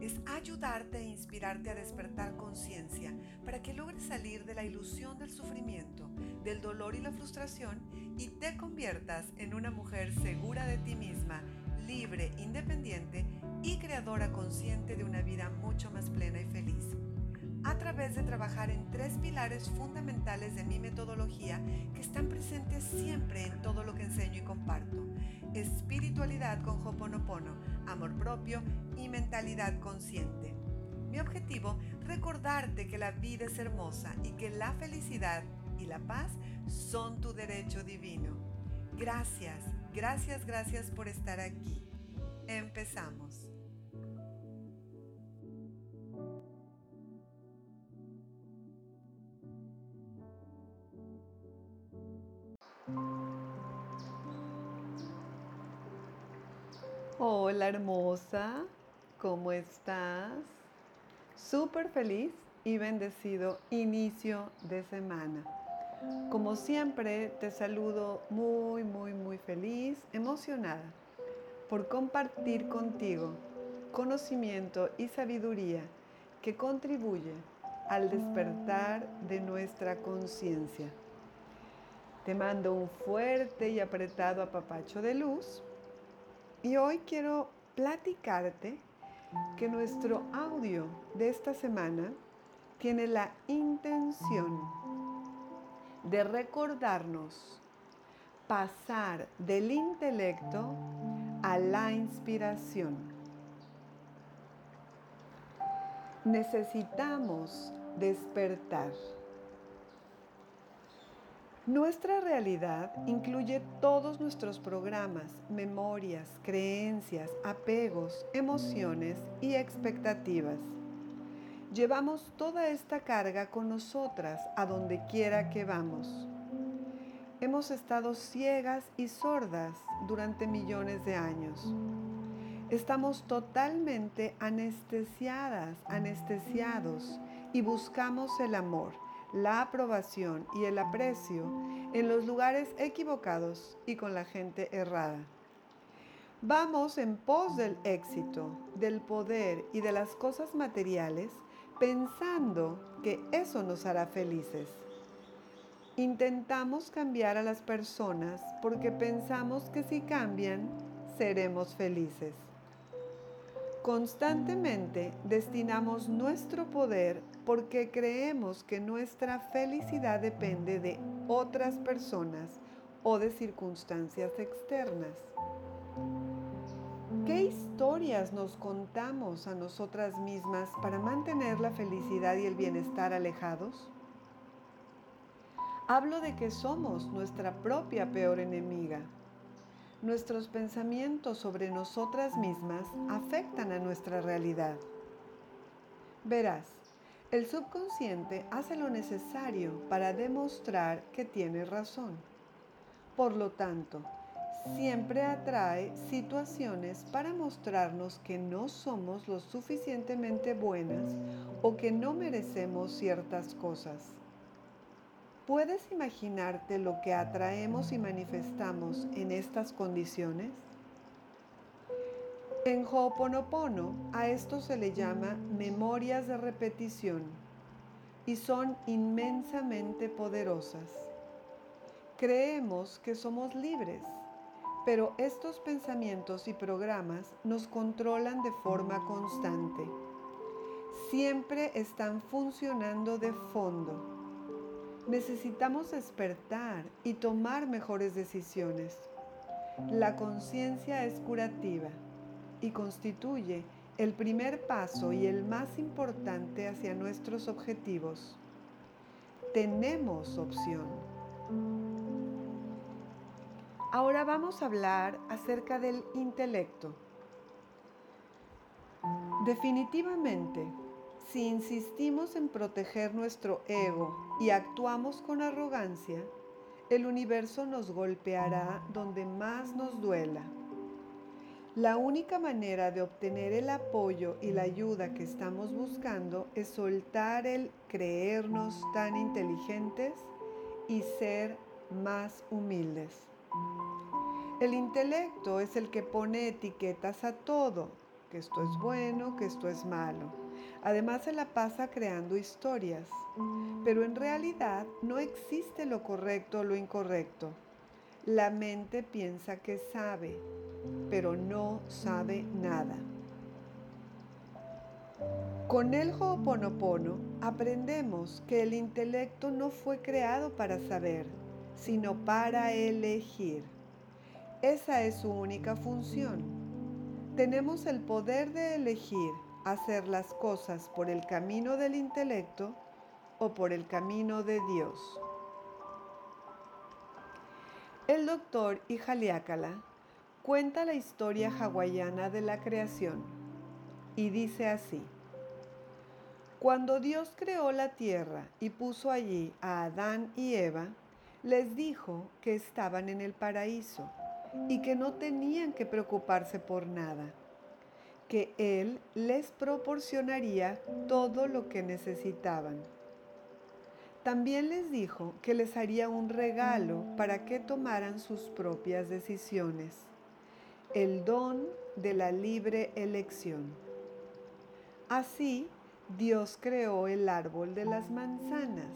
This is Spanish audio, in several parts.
es ayudarte e inspirarte a despertar conciencia para que logres salir de la ilusión del sufrimiento, del dolor y la frustración y te conviertas en una mujer segura de ti misma, libre, independiente y creadora consciente de una vida mucho más plena y feliz a través de trabajar en tres pilares fundamentales de mi metodología que están presentes siempre en todo lo que enseño y comparto. Espiritualidad con Hoponopono, amor propio y mentalidad consciente. Mi objetivo, recordarte que la vida es hermosa y que la felicidad y la paz son tu derecho divino. Gracias, gracias, gracias por estar aquí. Empezamos. Hola hermosa, ¿cómo estás? Súper feliz y bendecido inicio de semana. Como siempre, te saludo muy, muy, muy feliz, emocionada por compartir contigo conocimiento y sabiduría que contribuye al despertar de nuestra conciencia. Te mando un fuerte y apretado apapacho de luz y hoy quiero platicarte que nuestro audio de esta semana tiene la intención de recordarnos pasar del intelecto a la inspiración. Necesitamos despertar. Nuestra realidad incluye todos nuestros programas, memorias, creencias, apegos, emociones y expectativas. Llevamos toda esta carga con nosotras a donde quiera que vamos. Hemos estado ciegas y sordas durante millones de años. Estamos totalmente anestesiadas, anestesiados y buscamos el amor la aprobación y el aprecio en los lugares equivocados y con la gente errada. Vamos en pos del éxito, del poder y de las cosas materiales pensando que eso nos hará felices. Intentamos cambiar a las personas porque pensamos que si cambian, seremos felices. Constantemente destinamos nuestro poder porque creemos que nuestra felicidad depende de otras personas o de circunstancias externas. ¿Qué historias nos contamos a nosotras mismas para mantener la felicidad y el bienestar alejados? Hablo de que somos nuestra propia peor enemiga nuestros pensamientos sobre nosotras mismas afectan a nuestra realidad. Verás, el subconsciente hace lo necesario para demostrar que tiene razón. Por lo tanto, siempre atrae situaciones para mostrarnos que no somos lo suficientemente buenas o que no merecemos ciertas cosas. ¿Puedes imaginarte lo que atraemos y manifestamos en estas condiciones? En Ho'oponopono a esto se le llama memorias de repetición y son inmensamente poderosas. Creemos que somos libres, pero estos pensamientos y programas nos controlan de forma constante. Siempre están funcionando de fondo necesitamos despertar y tomar mejores decisiones. La conciencia es curativa y constituye el primer paso y el más importante hacia nuestros objetivos. Tenemos opción. Ahora vamos a hablar acerca del intelecto. Definitivamente, si insistimos en proteger nuestro ego y actuamos con arrogancia, el universo nos golpeará donde más nos duela. La única manera de obtener el apoyo y la ayuda que estamos buscando es soltar el creernos tan inteligentes y ser más humildes. El intelecto es el que pone etiquetas a todo, que esto es bueno, que esto es malo. Además se la pasa creando historias, pero en realidad no existe lo correcto o lo incorrecto. La mente piensa que sabe, pero no sabe nada. Con el Ho'oponopono aprendemos que el intelecto no fue creado para saber, sino para elegir. Esa es su única función. Tenemos el poder de elegir hacer las cosas por el camino del intelecto o por el camino de Dios. El doctor Ijaliácala cuenta la historia hawaiana de la creación y dice así. Cuando Dios creó la tierra y puso allí a Adán y Eva, les dijo que estaban en el paraíso y que no tenían que preocuparse por nada, que Él les proporcionaría todo lo que necesitaban. También les dijo que les haría un regalo para que tomaran sus propias decisiones, el don de la libre elección. Así, Dios creó el árbol de las manzanas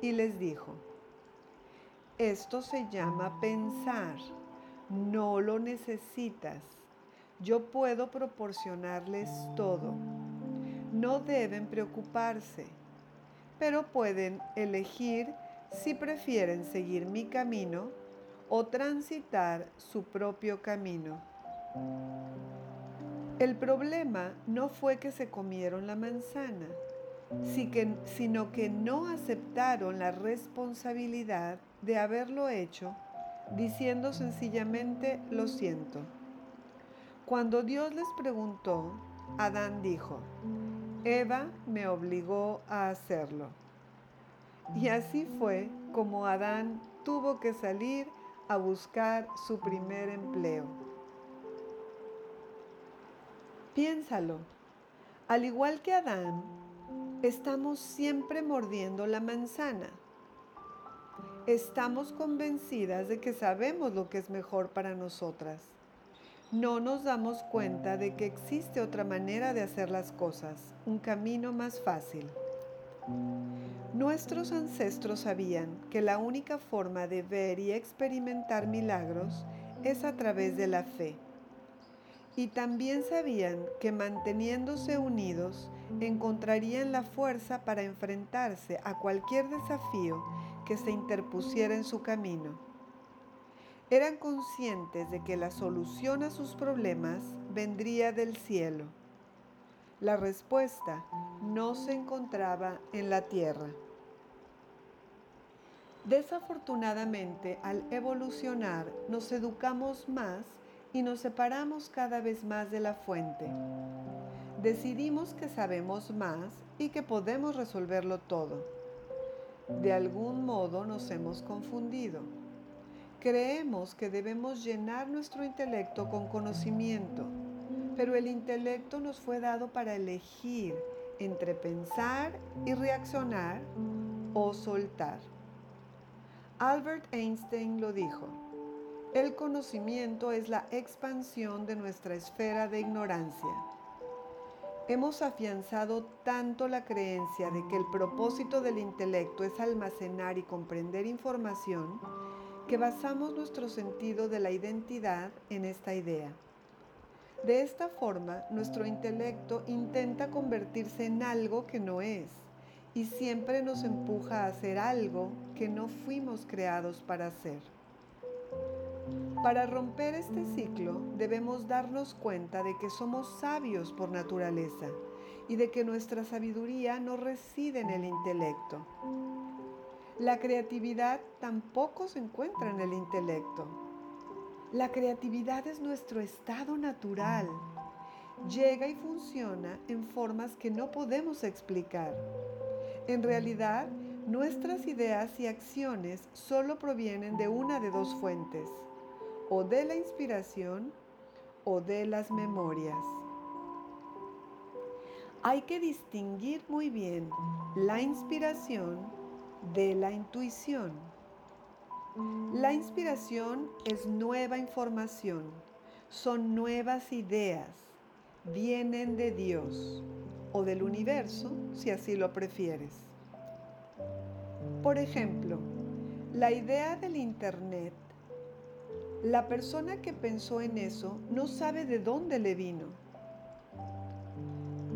y les dijo, esto se llama pensar, no lo necesitas, yo puedo proporcionarles todo, no deben preocuparse pero pueden elegir si prefieren seguir mi camino o transitar su propio camino. El problema no fue que se comieron la manzana, sino que no aceptaron la responsabilidad de haberlo hecho, diciendo sencillamente lo siento. Cuando Dios les preguntó, Adán dijo, Eva me obligó a hacerlo. Y así fue como Adán tuvo que salir a buscar su primer empleo. Piénsalo, al igual que Adán, estamos siempre mordiendo la manzana. Estamos convencidas de que sabemos lo que es mejor para nosotras no nos damos cuenta de que existe otra manera de hacer las cosas, un camino más fácil. Nuestros ancestros sabían que la única forma de ver y experimentar milagros es a través de la fe. Y también sabían que manteniéndose unidos encontrarían la fuerza para enfrentarse a cualquier desafío que se interpusiera en su camino. Eran conscientes de que la solución a sus problemas vendría del cielo. La respuesta no se encontraba en la tierra. Desafortunadamente, al evolucionar, nos educamos más y nos separamos cada vez más de la fuente. Decidimos que sabemos más y que podemos resolverlo todo. De algún modo nos hemos confundido Creemos que debemos llenar nuestro intelecto con conocimiento, pero el intelecto nos fue dado para elegir entre pensar y reaccionar o soltar. Albert Einstein lo dijo, el conocimiento es la expansión de nuestra esfera de ignorancia. Hemos afianzado tanto la creencia de que el propósito del intelecto es almacenar y comprender información que basamos nuestro sentido de la identidad en esta idea. De esta forma, nuestro intelecto intenta convertirse en algo que no es y siempre nos empuja a hacer algo que no fuimos creados para hacer. Para romper este ciclo debemos darnos cuenta de que somos sabios por naturaleza y de que nuestra sabiduría no reside en el intelecto. La creatividad tampoco se encuentra en el intelecto. La creatividad es nuestro estado natural. Llega y funciona en formas que no podemos explicar. En realidad, Nuestras ideas y acciones solo provienen de una de dos fuentes, o de la inspiración o de las memorias. Hay que distinguir muy bien la inspiración de la intuición. La inspiración es nueva información, son nuevas ideas, vienen de Dios o del universo, si así lo prefieres. Por ejemplo, la idea del Internet, la persona que pensó en eso no sabe de dónde le vino.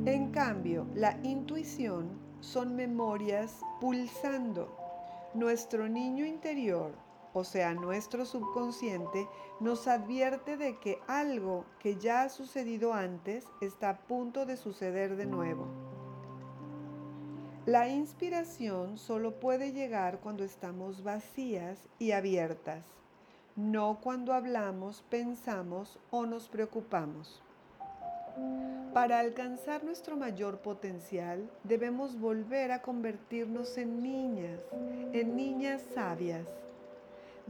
En cambio, la intuición son memorias pulsando. Nuestro niño interior o sea, nuestro subconsciente, nos advierte de que algo que ya ha sucedido antes está a punto de suceder de nuevo. La inspiración solo puede llegar cuando estamos vacías y abiertas, no cuando hablamos, pensamos o nos preocupamos. Para alcanzar nuestro mayor potencial, debemos volver a convertirnos en niñas, en niñas sabias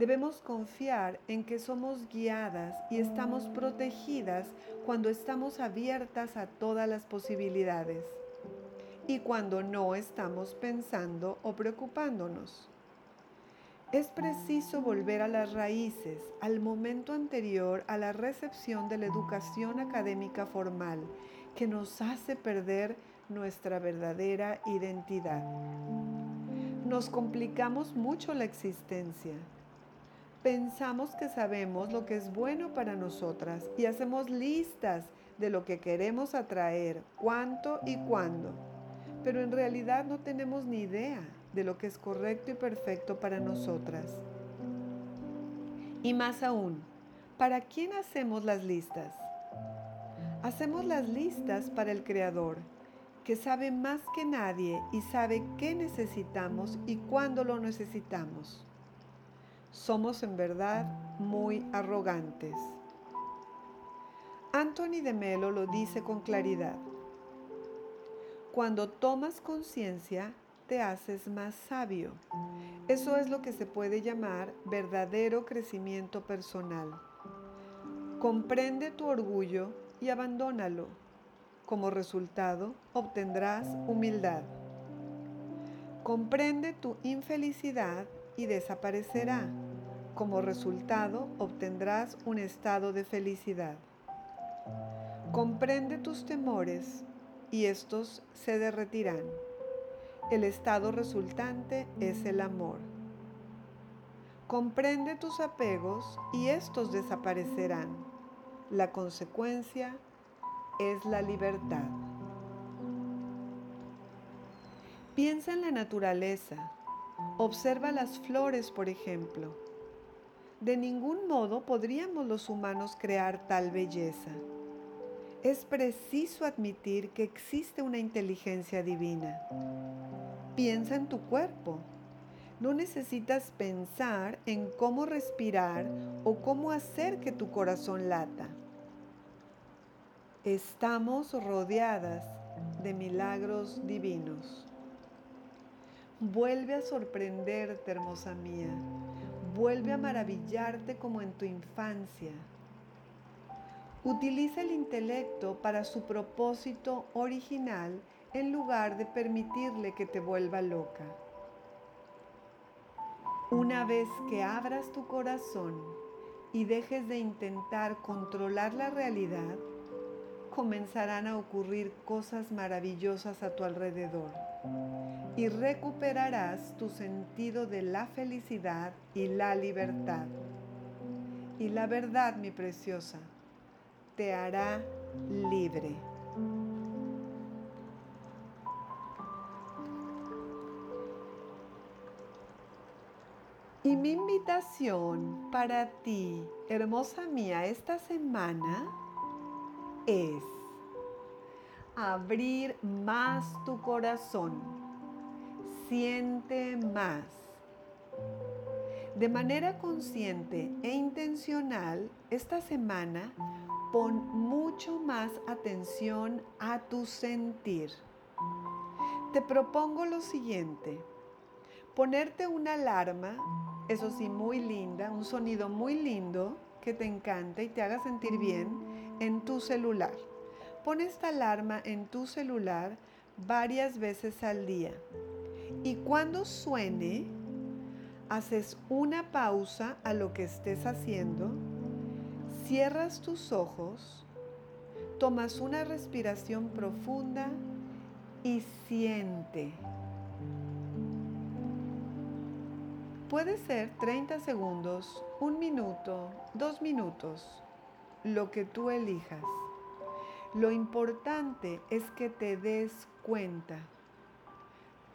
Debemos confiar en que somos guiadas y estamos protegidas cuando estamos abiertas a todas las posibilidades y cuando no estamos pensando o preocupándonos. Es preciso volver a las raíces, al momento anterior a la recepción de la educación académica formal, que nos hace perder nuestra verdadera identidad. Nos complicamos mucho la existencia pensamos que sabemos lo que es bueno para nosotras y hacemos listas de lo que queremos atraer, cuánto y cuándo. Pero en realidad no tenemos ni idea de lo que es correcto y perfecto para nosotras. Y más aún, ¿para quién hacemos las listas? Hacemos las listas para el Creador, que sabe más que nadie y sabe qué necesitamos y cuándo lo necesitamos somos en verdad muy arrogantes. Anthony de Melo lo dice con claridad. Cuando tomas conciencia, te haces más sabio. Eso es lo que se puede llamar verdadero crecimiento personal. Comprende tu orgullo y abandónalo. Como resultado, obtendrás humildad. Comprende tu infelicidad y desaparecerá. Como resultado obtendrás un estado de felicidad. Comprende tus temores y estos se derretirán. El estado resultante es el amor. Comprende tus apegos y estos desaparecerán. La consecuencia es la libertad. Piensa en la naturaleza, Observa las flores, por ejemplo. De ningún modo podríamos los humanos crear tal belleza. Es preciso admitir que existe una inteligencia divina. Piensa en tu cuerpo. No necesitas pensar en cómo respirar o cómo hacer que tu corazón lata. Estamos rodeadas de milagros divinos. Vuelve a sorprenderte, hermosa mía. Vuelve a maravillarte como en tu infancia. Utiliza el intelecto para su propósito original en lugar de permitirle que te vuelva loca. Una vez que abras tu corazón y dejes de intentar controlar la realidad, comenzarán a ocurrir cosas maravillosas a tu alrededor y recuperarás tu sentido de la felicidad y la libertad. Y la verdad, mi preciosa, te hará libre. Y mi invitación para ti, hermosa mía, esta semana es abrir más tu corazón. Siente más. De manera consciente e intencional, esta semana pon mucho más atención a tu sentir. Te propongo lo siguiente. Ponerte una alarma, eso sí, muy linda, un sonido muy lindo que te encante y te haga sentir bien en tu celular. Pon esta alarma en tu celular varias veces al día. Y cuando suene, haces una pausa a lo que estés haciendo, cierras tus ojos, tomas una respiración profunda y siente. Puede ser 30 segundos, un minuto, dos minutos, lo que tú elijas. Lo importante es que te des cuenta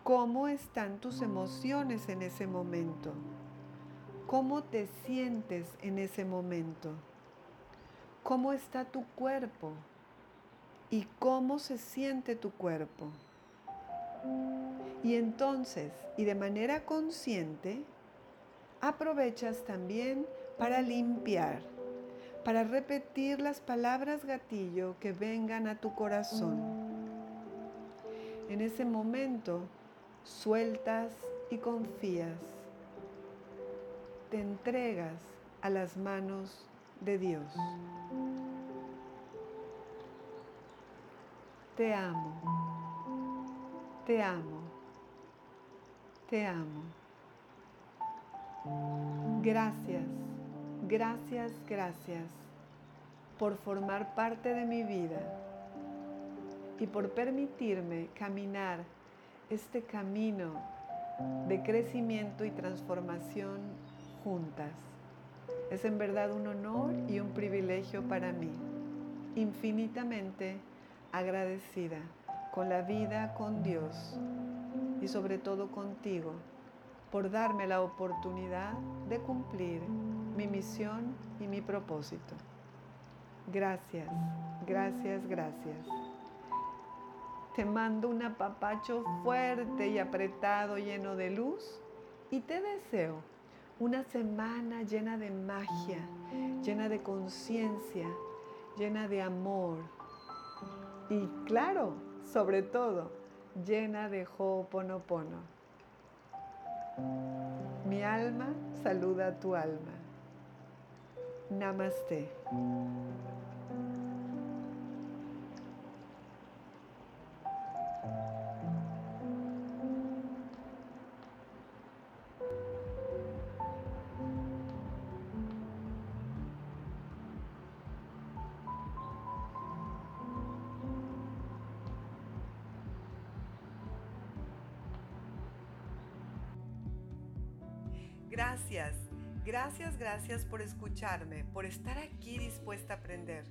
cómo están tus emociones en ese momento, cómo te sientes en ese momento, cómo está tu cuerpo y cómo se siente tu cuerpo. Y entonces, y de manera consciente, aprovechas también para limpiar para repetir las palabras gatillo que vengan a tu corazón. En ese momento sueltas y confías. Te entregas a las manos de Dios. Te amo, te amo, te amo. Gracias Gracias, gracias por formar parte de mi vida y por permitirme caminar este camino de crecimiento y transformación juntas. Es en verdad un honor y un privilegio para mí, infinitamente agradecida con la vida, con Dios y sobre todo contigo por darme la oportunidad de cumplir mi misión y mi propósito. Gracias, gracias, gracias. Te mando un apapacho fuerte y apretado lleno de luz y te deseo una semana llena de magia, llena de conciencia, llena de amor y claro, sobre todo, llena de Ho'oponopono. Mi alma saluda a tu alma. Namaste. Gracias, gracias, gracias por escucharme, por estar aquí dispuesta a aprender.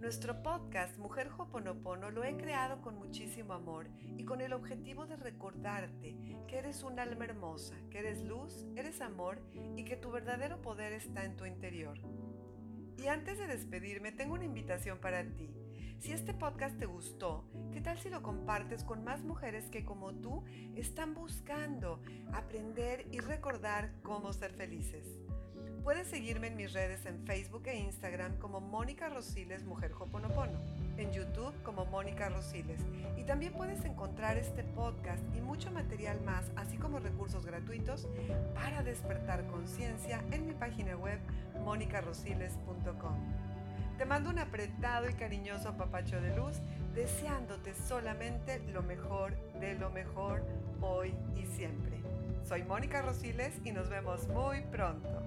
Nuestro podcast Mujer Hoponopono lo he creado con muchísimo amor y con el objetivo de recordarte que eres un alma hermosa, que eres luz, eres amor y que tu verdadero poder está en tu interior. Y antes de despedirme, tengo una invitación para ti. Si este podcast te gustó, ¿qué tal si lo compartes con más mujeres que como tú están buscando aprender y recordar cómo ser felices? Puedes seguirme en mis redes en Facebook e Instagram como Mónica Rosiles Mujer Hoponopono, en YouTube como Mónica Rosiles y también puedes encontrar este podcast y mucho material más, así como recursos gratuitos para despertar conciencia en mi página web monicarosiles.com. Te mando un apretado y cariñoso papacho de luz, deseándote solamente lo mejor de lo mejor hoy y siempre. Soy Mónica Rosiles y nos vemos muy pronto.